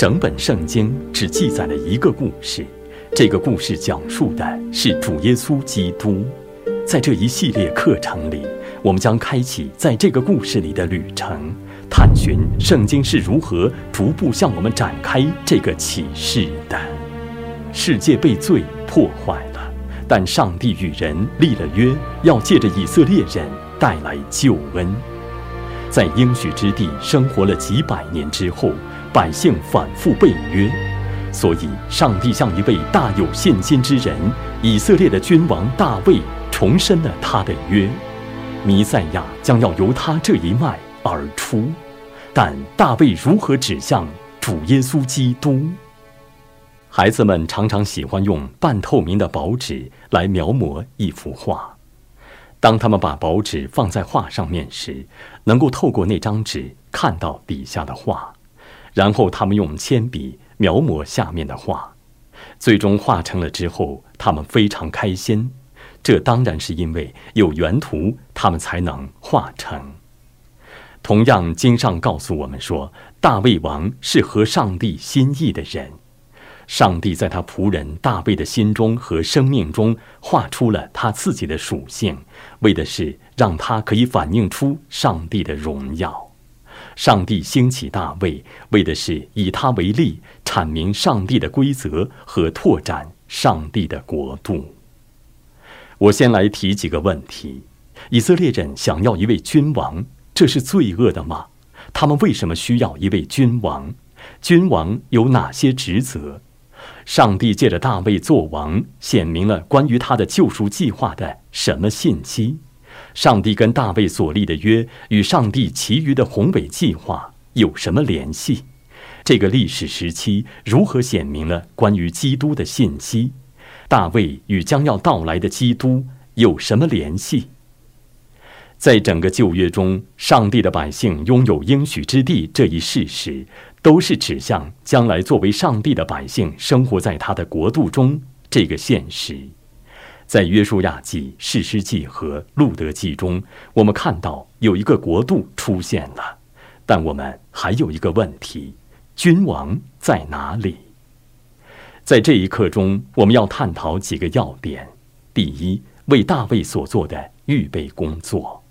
整本圣经只记载了一个故事，这个故事讲述的是主耶稣基督。在这一系列课程里，我们将开启在这个故事里的旅程，探寻圣经是如何逐步向我们展开这个启示的。世界被罪破坏了，但上帝与人立了约，要借着以色列人带来救恩。在应许之地生活了几百年之后。百姓反复背约，所以上帝向一位大有信心之人——以色列的君王大卫，重申了他的约：弥赛亚将要由他这一脉而出。但大卫如何指向主耶稣基督？孩子们常常喜欢用半透明的薄纸来描摹一幅画。当他们把薄纸放在画上面时，能够透过那张纸看到底下的画。然后他们用铅笔描摹下面的画，最终画成了之后，他们非常开心。这当然是因为有原图，他们才能画成。同样，经上告诉我们说，大卫王是合上帝心意的人。上帝在他仆人大卫的心中和生命中画出了他自己的属性，为的是让他可以反映出上帝的荣耀。上帝兴起大卫，为的是以他为例，阐明上帝的规则和拓展上帝的国度。我先来提几个问题：以色列人想要一位君王，这是罪恶的吗？他们为什么需要一位君王？君王有哪些职责？上帝借着大卫做王，显明了关于他的救赎计划的什么信息？上帝跟大卫所立的约与上帝其余的宏伟计划有什么联系？这个历史时期如何显明了关于基督的信息？大卫与将要到来的基督有什么联系？在整个旧约中，上帝的百姓拥有应许之地这一事实，都是指向将来作为上帝的百姓生活在他的国度中这个现实。在约书亚记、士师记和路德记中，我们看到有一个国度出现了，但我们还有一个问题：君王在哪里？在这一刻中，我们要探讨几个要点。第一，为大卫所做的预备工作，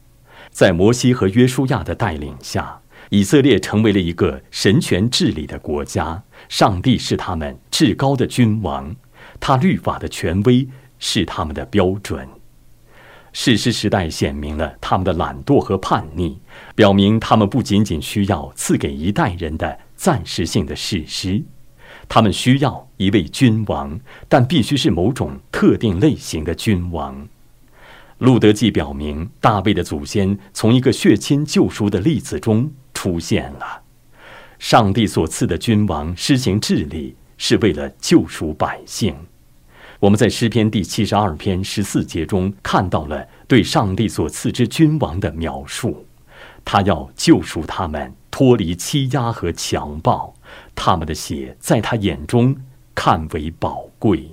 在摩西和约书亚的带领下，以色列成为了一个神权治理的国家，上帝是他们至高的君王，他律法的权威。是他们的标准。史诗时代显明了他们的懒惰和叛逆，表明他们不仅仅需要赐给一代人的暂时性的史诗，他们需要一位君王，但必须是某种特定类型的君王。路德记表明，大卫的祖先从一个血亲救赎的例子中出现了。上帝所赐的君王施行治理，是为了救赎百姓。我们在诗篇第七十二篇十四节中看到了对上帝所赐之君王的描述，他要救赎他们脱离欺压和强暴，他们的血在他眼中看为宝贵。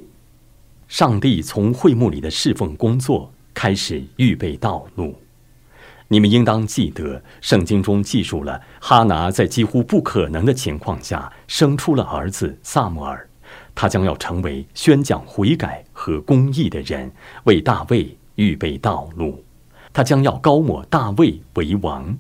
上帝从会幕里的侍奉工作开始预备道路。你们应当记得，圣经中记述了哈拿在几乎不可能的情况下生出了儿子萨姆尔。他将要成为宣讲悔改和公义的人，为大卫预备道路。他将要高抹大卫为王。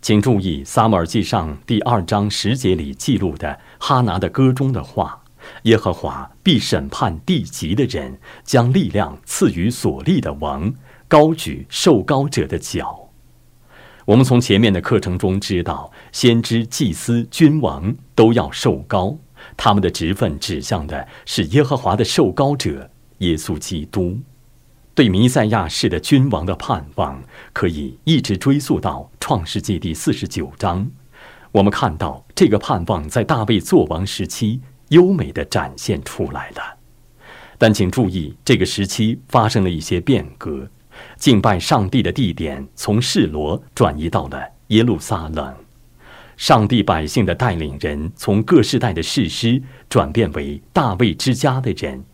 请注意《撒母耳记上》第二章十节里记录的哈拿的歌中的话：“耶和华必审判地级的人，将力量赐予所立的王，高举受高者的脚。”我们从前面的课程中知道，先知、祭司、君王都要受高。他们的职分指向的是耶和华的受膏者耶稣基督，对弥赛亚式的君王的盼望可以一直追溯到创世纪第四十九章。我们看到这个盼望在大卫作王时期优美的展现出来了。但请注意，这个时期发生了一些变革，敬拜上帝的地点从示罗转移到了耶路撒冷。上帝百姓的带领人从各世代的士师转变为大卫之家的人，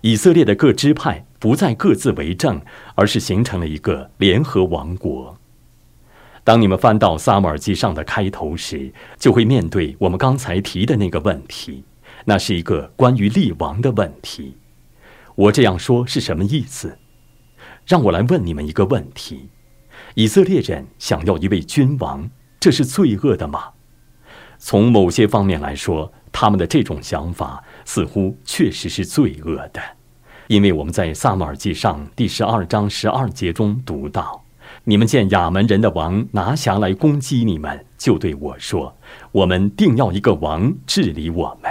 以色列的各支派不再各自为政，而是形成了一个联合王国。当你们翻到撒母耳记上的开头时，就会面对我们刚才提的那个问题，那是一个关于立王的问题。我这样说是什么意思？让我来问你们一个问题：以色列人想要一位君王，这是罪恶的吗？从某些方面来说，他们的这种想法似乎确实是罪恶的，因为我们在撒母耳记上第十二章十二节中读到：“你们见亚门人的王拿辖来攻击你们，就对我说：我们定要一个王治理我们。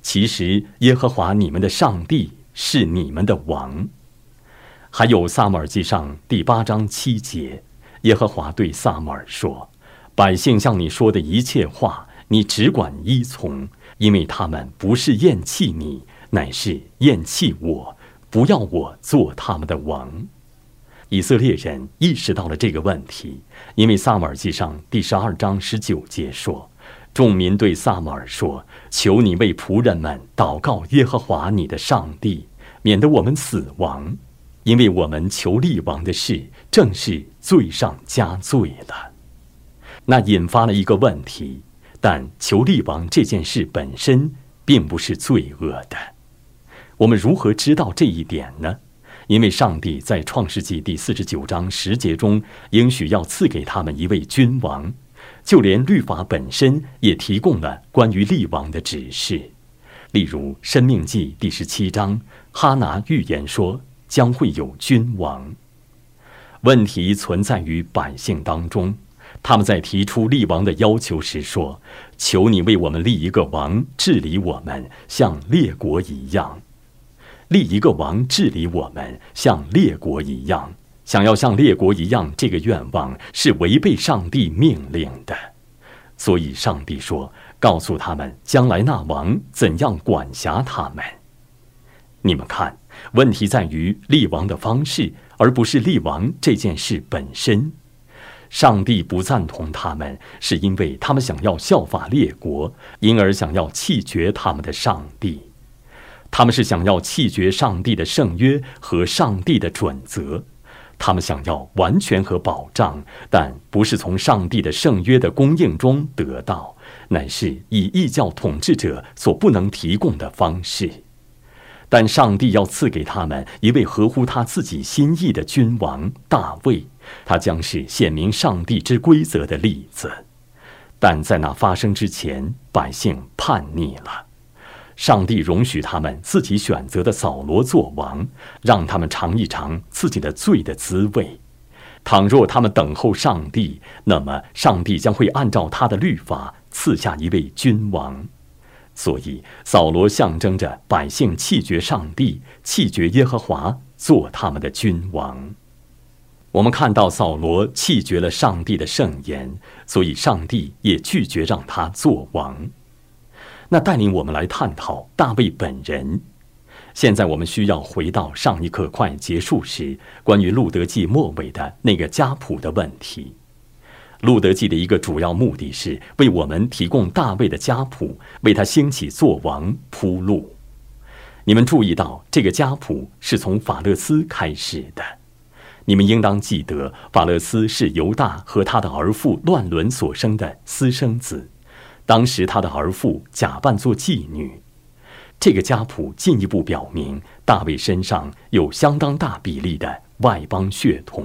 其实耶和华你们的上帝是你们的王。”还有撒母耳记上第八章七节，耶和华对撒母耳说：“百姓向你说的一切话，你只管依从，因为他们不是厌弃你，乃是厌弃我，不要我做他们的王。”以色列人意识到了这个问题，因为撒母耳记上第十二章十九节说：“众民对撒母耳说：求你为仆人们祷告耶和华你的上帝，免得我们死亡。”因为我们求立王的事，正是罪上加罪了。那引发了一个问题：但求立王这件事本身并不是罪恶的。我们如何知道这一点呢？因为上帝在创世纪第四十九章十节中应许要赐给他们一位君王，就连律法本身也提供了关于立王的指示。例如，《生命记》第十七章，哈拿预言说。将会有君王。问题存在于百姓当中，他们在提出立王的要求时说：“求你为我们立一个王治理我们，像列国一样。立一个王治理我们，像列国一样。想要像列国一样，这个愿望是违背上帝命令的。所以上帝说：告诉他们，将来那王怎样管辖他们。你们看。”问题在于立王的方式，而不是立王这件事本身。上帝不赞同他们，是因为他们想要效法列国，因而想要弃绝他们的上帝。他们是想要弃绝上帝的圣约和上帝的准则。他们想要完全和保障，但不是从上帝的圣约的供应中得到，乃是以异教统治者所不能提供的方式。但上帝要赐给他们一位合乎他自己心意的君王大卫，他将是显明上帝之规则的例子。但在那发生之前，百姓叛逆了，上帝容许他们自己选择的扫罗做王，让他们尝一尝自己的罪的滋味。倘若他们等候上帝，那么上帝将会按照他的律法赐下一位君王。所以，扫罗象征着百姓弃绝上帝，弃绝耶和华做他们的君王。我们看到扫罗弃绝了上帝的圣言，所以上帝也拒绝让他做王。那带领我们来探讨大卫本人。现在我们需要回到上一课快结束时，关于路德记末尾的那个家谱的问题。路德记的一个主要目的是为我们提供大卫的家谱，为他兴起做王铺路。你们注意到，这个家谱是从法勒斯开始的。你们应当记得，法勒斯是犹大和他的儿妇乱伦所生的私生子。当时他的儿妇假扮做妓女。这个家谱进一步表明，大卫身上有相当大比例的外邦血统。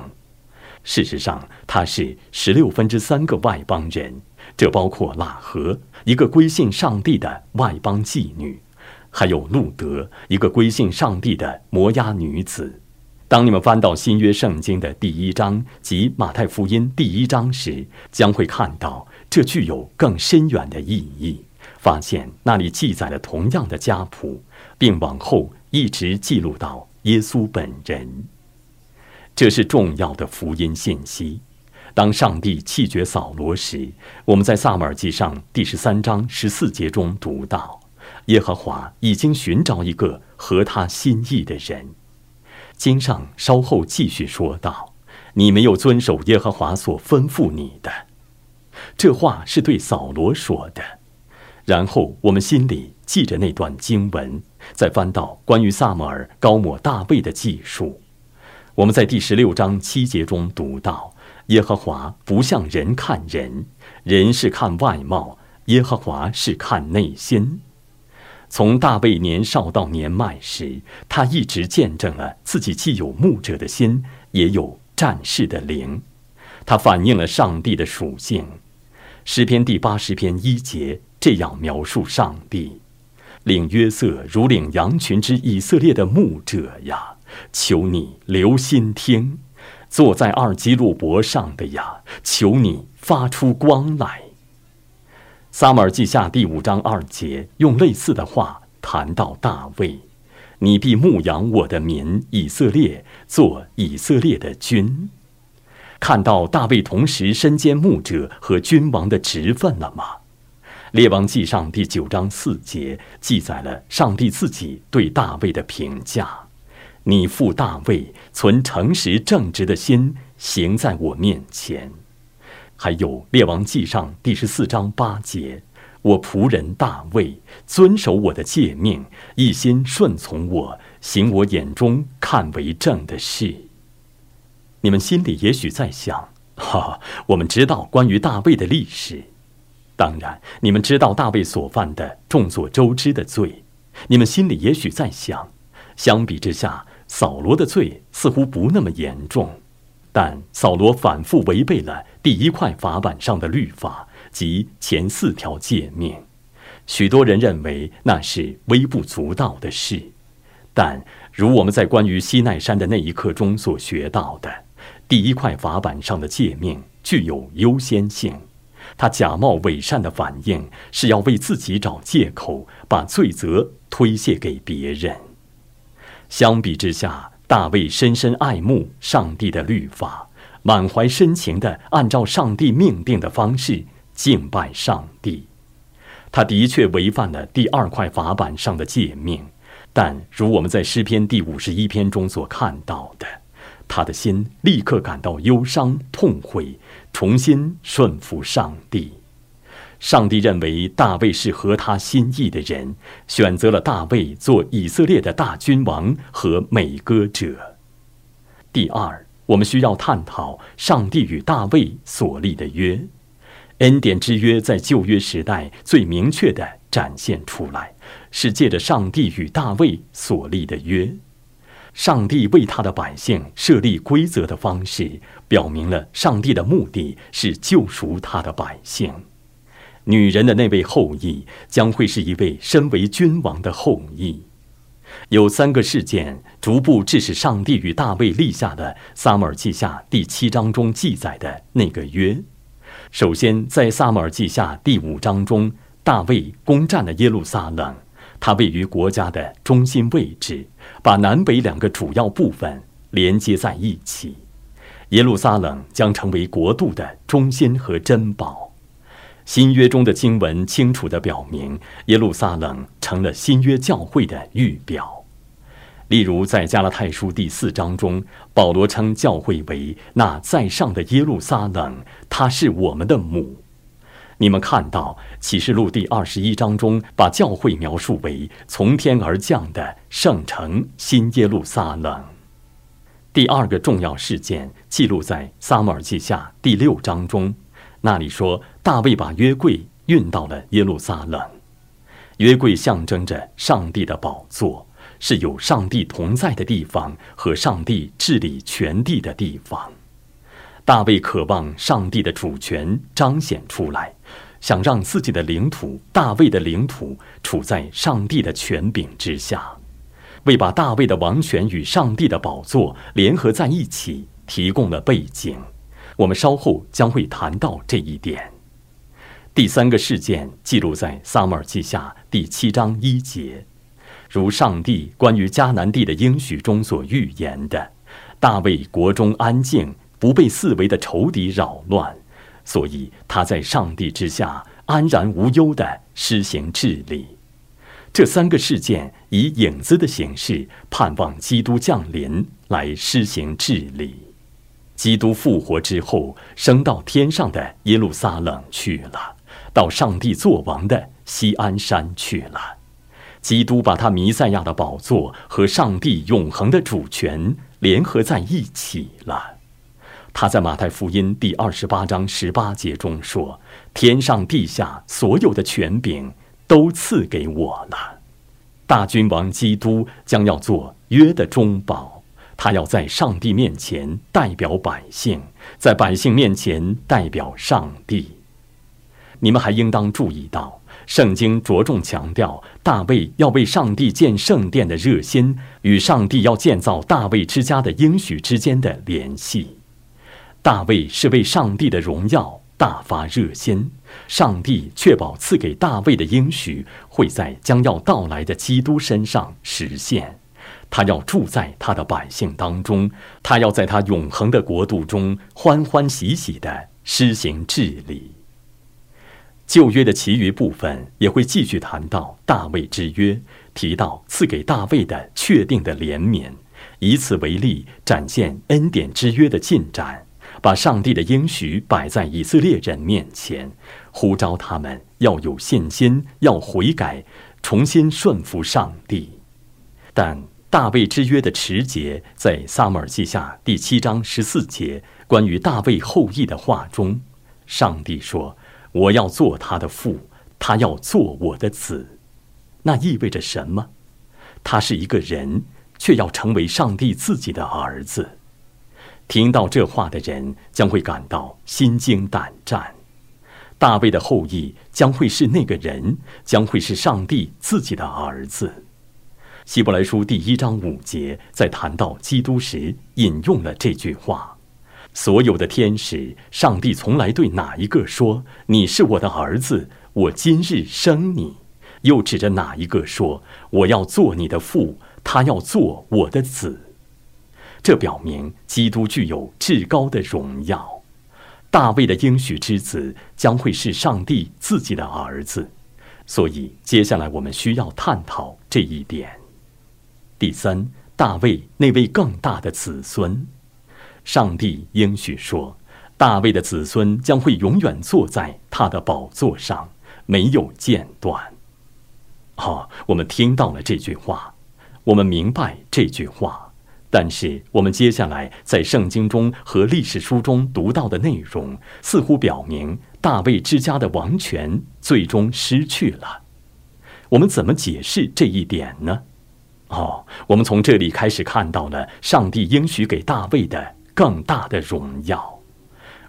事实上，他是十六分之三个外邦人，这包括拉合，一个归信上帝的外邦妓女，还有路德，一个归信上帝的摩押女子。当你们翻到新约圣经的第一章及马太福音第一章时，将会看到这具有更深远的意义。发现那里记载了同样的家谱，并往后一直记录到耶稣本人。这是重要的福音信息。当上帝弃绝扫罗时，我们在萨母尔记上第十三章十四节中读到，耶和华已经寻找一个合他心意的人。经上稍后继续说道：“你没有遵守耶和华所吩咐你的。”这话是对扫罗说的。然后我们心里记着那段经文，再翻到关于萨母尔高抹大卫的记述。我们在第十六章七节中读到，耶和华不像人看人，人是看外貌，耶和华是看内心。从大卫年少到年迈时，他一直见证了自己既有牧者的心，也有战士的灵。他反映了上帝的属性。诗篇第八十篇一节这样描述上帝：领约瑟如领羊群之以色列的牧者呀，求你留心听；坐在二基路伯上的呀，求你发出光来。撒母耳记下第五章二节，用类似的话谈到大卫：“你必牧养我的民以色列，做以色列的君。”看到大卫同时身兼牧者和君王的职分了吗？列王记上第九章四节记载了上帝自己对大卫的评价：“你父大卫存诚实正直的心，行在我面前。”还有《列王纪上》第十四章八节：“我仆人大卫遵守我的诫命，一心顺从我，行我眼中看为正的事。”你们心里也许在想：“哈，我们知道关于大卫的历史，当然，你们知道大卫所犯的众所周知的罪。你们心里也许在想，相比之下，扫罗的罪似乎不那么严重。”但扫罗反复违背了第一块法板上的律法及前四条诫命，许多人认为那是微不足道的事。但如我们在关于西奈山的那一刻中所学到的，第一块法板上的诫命具有优先性。他假冒伪善的反应是要为自己找借口，把罪责推卸给别人。相比之下，大卫深深爱慕上帝的律法，满怀深情地按照上帝命定的方式敬拜上帝。他的确违反了第二块法板上的诫命，但如我们在诗篇第五十一篇中所看到的，他的心立刻感到忧伤痛悔，重新顺服上帝。上帝认为大卫是合他心意的人，选择了大卫做以色列的大君王和美歌者。第二，我们需要探讨上帝与大卫所立的约，恩典之约在旧约时代最明确的展现出来，是借着上帝与大卫所立的约。上帝为他的百姓设立规则的方式，表明了上帝的目的是救赎他的百姓。女人的那位后裔将会是一位身为君王的后裔。有三个事件逐步致使上帝与大卫立下的《撒母耳记下》第七章中记载的那个约。首先，在《撒母耳记下》第五章中，大卫攻占了耶路撒冷，它位于国家的中心位置，把南北两个主要部分连接在一起。耶路撒冷将成为国度的中心和珍宝。新约中的经文清楚地表明，耶路撒冷成了新约教会的预表。例如，在加拉太书第四章中，保罗称教会为那在上的耶路撒冷，它是我们的母。你们看到启示录第二十一章中，把教会描述为从天而降的圣城新耶路撒冷。第二个重要事件记录在撒母耳记下第六章中。那里说，大卫把约柜运到了耶路撒冷。约柜象征着上帝的宝座，是有上帝同在的地方和上帝治理全地的地方。大卫渴望上帝的主权彰显出来，想让自己的领土——大卫的领土——处在上帝的权柄之下，为把大卫的王权与上帝的宝座联合在一起提供了背景。我们稍后将会谈到这一点。第三个事件记录在《撒母耳记下》第七章一节，如上帝关于迦南地的应许中所预言的，大卫国中安静，不被四围的仇敌扰乱，所以他在上帝之下安然无忧地施行治理。这三个事件以影子的形式，盼望基督降临来施行治理。基督复活之后，升到天上的耶路撒冷去了，到上帝作王的西安山去了。基督把他弥赛亚的宝座和上帝永恒的主权联合在一起了。他在马太福音第二十八章十八节中说：“天上地下所有的权柄都赐给我了。”大君王基督将要做约的中保，他要在上帝面前代表百姓，在百姓面前代表上帝。你们还应当注意到，圣经着重强调大卫要为上帝建圣殿的热心与上帝要建造大卫之家的应许之间的联系。大卫是为上帝的荣耀大发热心，上帝确保赐给大卫的应许会在将要到来的基督身上实现。他要住在他的百姓当中，他要在他永恒的国度中欢欢喜喜地施行治理。旧约的其余部分也会继续谈到大卫之约，提到赐给大卫的确定的怜悯，以此为例，展现恩典之约的进展，把上帝的应许摆在以色列人面前，呼召他们要有信心，要悔改，重新顺服上帝。但大卫之约的持节，在撒母耳记下第七章十四节关于大卫后裔的话中，上帝说。我要做他的父，他要做我的子，那意味着什么？他是一个人，却要成为上帝自己的儿子。听到这话的人将会感到心惊胆战。大卫的后裔将会是那个人，将会是上帝自己的儿子。希伯来书第一章五节在谈到基督时引用了这句话。所有的天使，上帝从来对哪一个说：“你是我的儿子，我今日生你？”又指着哪一个说：“我要做你的父，他要做我的子？”这表明基督具有至高的荣耀。大卫的应许之子将会是上帝自己的儿子，所以接下来我们需要探讨这一点。第三，大卫那位更大的子孙。上帝应许说：“大卫的子孙将会永远坐在他的宝座上，没有间断。”好，我们听到了这句话，我们明白这句话，但是我们接下来在圣经中和历史书中读到的内容，似乎表明大卫之家的王权最终失去了。我们怎么解释这一点呢？哦，我们从这里开始看到了上帝应许给大卫的。更大的荣耀，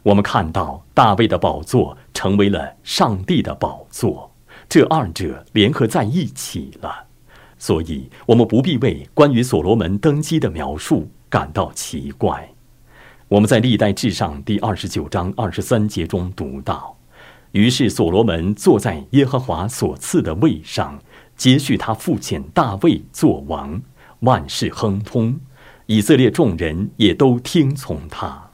我们看到大卫的宝座成为了上帝的宝座，这二者联合在一起了。所以，我们不必为关于所罗门登基的描述感到奇怪。我们在历代志上第二十九章二十三节中读到：“于是所罗门坐在耶和华所赐的位上，接续他父亲大卫做王，万事亨通。”以色列众人也都听从他。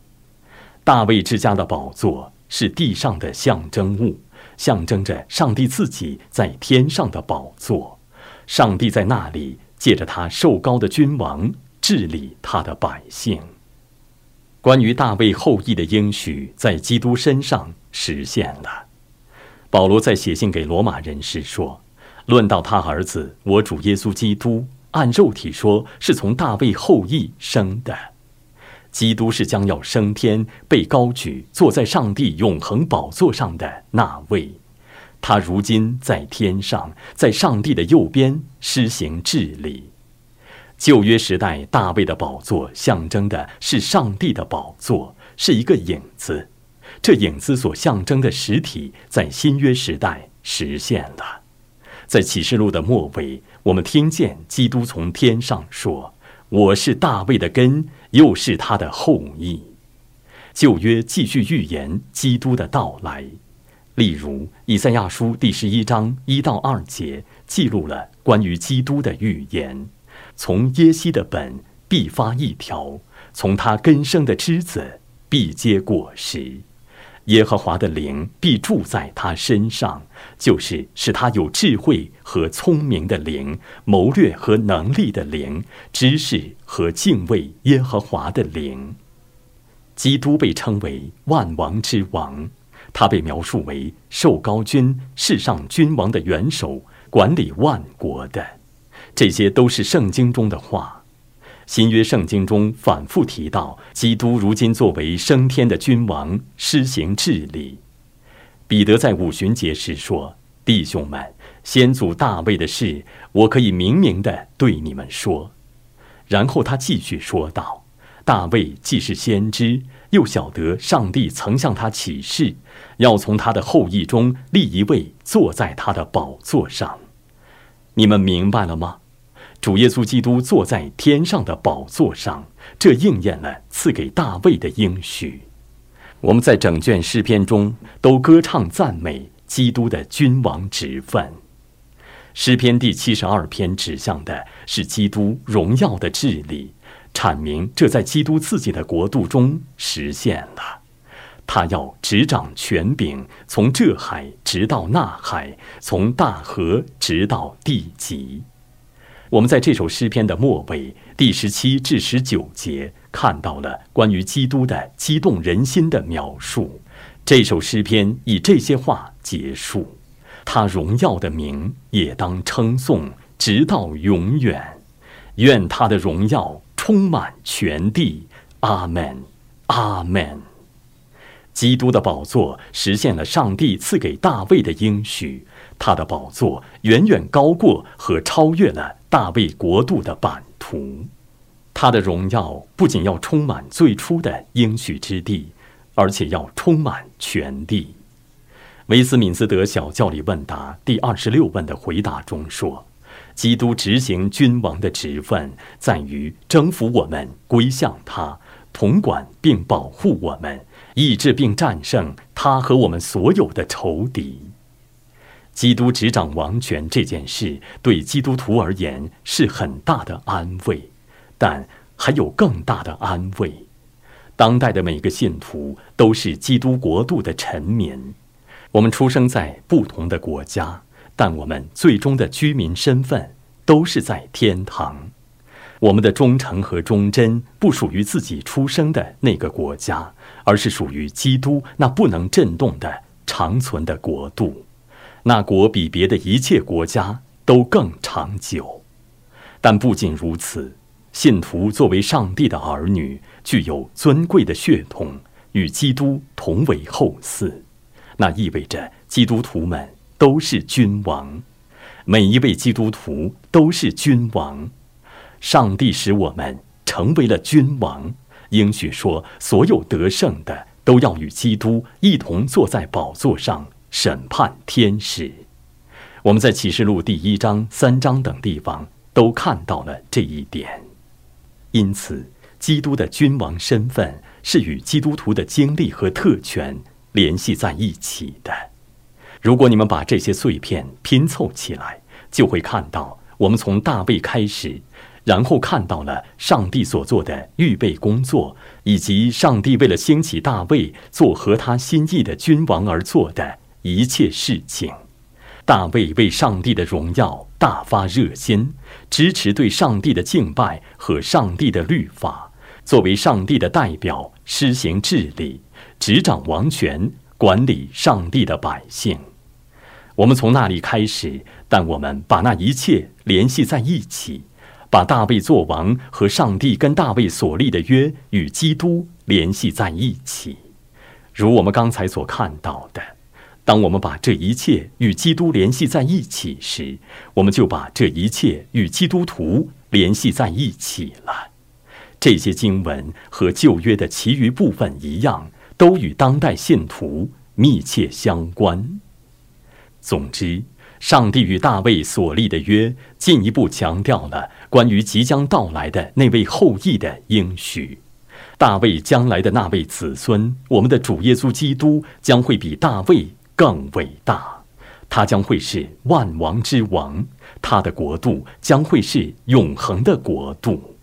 大卫之家的宝座是地上的象征物，象征着上帝自己在天上的宝座。上帝在那里借着他受高的君王治理他的百姓。关于大卫后裔的应许，在基督身上实现了。保罗在写信给罗马人时说：“论到他儿子，我主耶稣基督。”按肉体说，是从大卫后裔生的。基督是将要升天、被高举、坐在上帝永恒宝座上的那位。他如今在天上，在上帝的右边施行治理。旧约时代，大卫的宝座象征的是上帝的宝座，是一个影子。这影子所象征的实体，在新约时代实现了。在启示录的末尾。我们听见基督从天上说：“我是大卫的根，又是他的后裔。”旧约继续预言基督的到来，例如以赛亚书第十一章一到二节记录了关于基督的预言：“从耶西的本必发一条，从他根生的枝子必结果实。”耶和华的灵必住在他身上，就是使他有智慧和聪明的灵，谋略和能力的灵，知识和敬畏耶和华的灵。基督被称为万王之王，他被描述为受高君、世上君王的元首，管理万国的。这些都是圣经中的话。新约圣经中反复提到，基督如今作为升天的君王，施行治理。彼得在五旬节时说：“弟兄们，先祖大卫的事，我可以明明的对你们说。”然后他继续说道：“大卫既是先知，又晓得上帝曾向他启示，要从他的后裔中立一位坐在他的宝座上。你们明白了吗？主耶稣基督坐在天上的宝座上，这应验了赐给大卫的应许。我们在整卷诗篇中都歌唱赞美基督的君王职分。”诗篇第七十二篇指向的是基督荣耀的治理，阐明这在基督自己的国度中实现了。他要执掌权柄，从这海直到那海，从大河直到地极。我们在这首诗篇的末尾第十七至十九节看到了关于基督的激动人心的描述。这首诗篇以这些话结束。他荣耀的名也当称颂，直到永远。愿他的荣耀充满全地。阿门，阿门。基督的宝座实现了上帝赐给大卫的应许，他的宝座远远高过和超越了大卫国度的版图。他的荣耀不仅要充满最初的应许之地，而且要充满全地。威斯敏斯德小教理问答第二十六问的回答中说：“基督执行君王的职分，在于征服我们，归向他，统管并保护我们，抑制并战胜他和我们所有的仇敌。基督执掌王权这件事，对基督徒而言是很大的安慰，但还有更大的安慰。当代的每个信徒都是基督国度的臣民。”我们出生在不同的国家，但我们最终的居民身份都是在天堂。我们的忠诚和忠贞不属于自己出生的那个国家，而是属于基督那不能震动的长存的国度。那国比别的一切国家都更长久。但不仅如此，信徒作为上帝的儿女，具有尊贵的血统，与基督同为后嗣。那意味着基督徒们都是君王，每一位基督徒都是君王。上帝使我们成为了君王，应许说，所有得胜的都要与基督一同坐在宝座上审判天使。我们在启示录第一章、三章等地方都看到了这一点。因此，基督的君王身份是与基督徒的经历和特权。联系在一起的。如果你们把这些碎片拼凑起来，就会看到我们从大卫开始，然后看到了上帝所做的预备工作，以及上帝为了兴起大卫做合他心意的君王而做的一切事情。大卫为上帝的荣耀大发热心，支持对上帝的敬拜和上帝的律法，作为上帝的代表施行治理。执掌王权，管理上帝的百姓。我们从那里开始，但我们把那一切联系在一起，把大卫做王和上帝跟大卫所立的约与基督联系在一起。如我们刚才所看到的，当我们把这一切与基督联系在一起时，我们就把这一切与基督徒联系在一起了。这些经文和旧约的其余部分一样。都与当代信徒密切相关。总之，上帝与大卫所立的约，进一步强调了关于即将到来的那位后裔的应许。大卫将来的那位子孙，我们的主耶稣基督，将会比大卫更伟大。他将会是万王之王，他的国度将会是永恒的国度。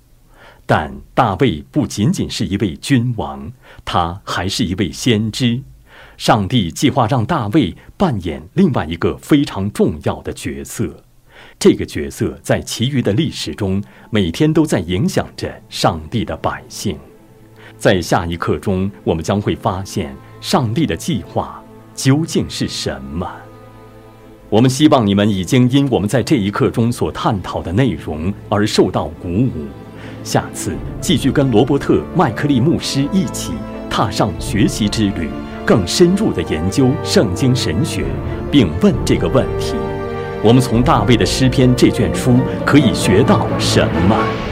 但大卫不仅仅是一位君王，他还是一位先知。上帝计划让大卫扮演另外一个非常重要的角色，这个角色在其余的历史中每天都在影响着上帝的百姓。在下一刻中，我们将会发现上帝的计划究竟是什么。我们希望你们已经因我们在这一刻中所探讨的内容而受到鼓舞。下次继续跟罗伯特·麦克利牧师一起踏上学习之旅，更深入地研究圣经神学，并问这个问题：我们从大卫的诗篇这卷书可以学到什么？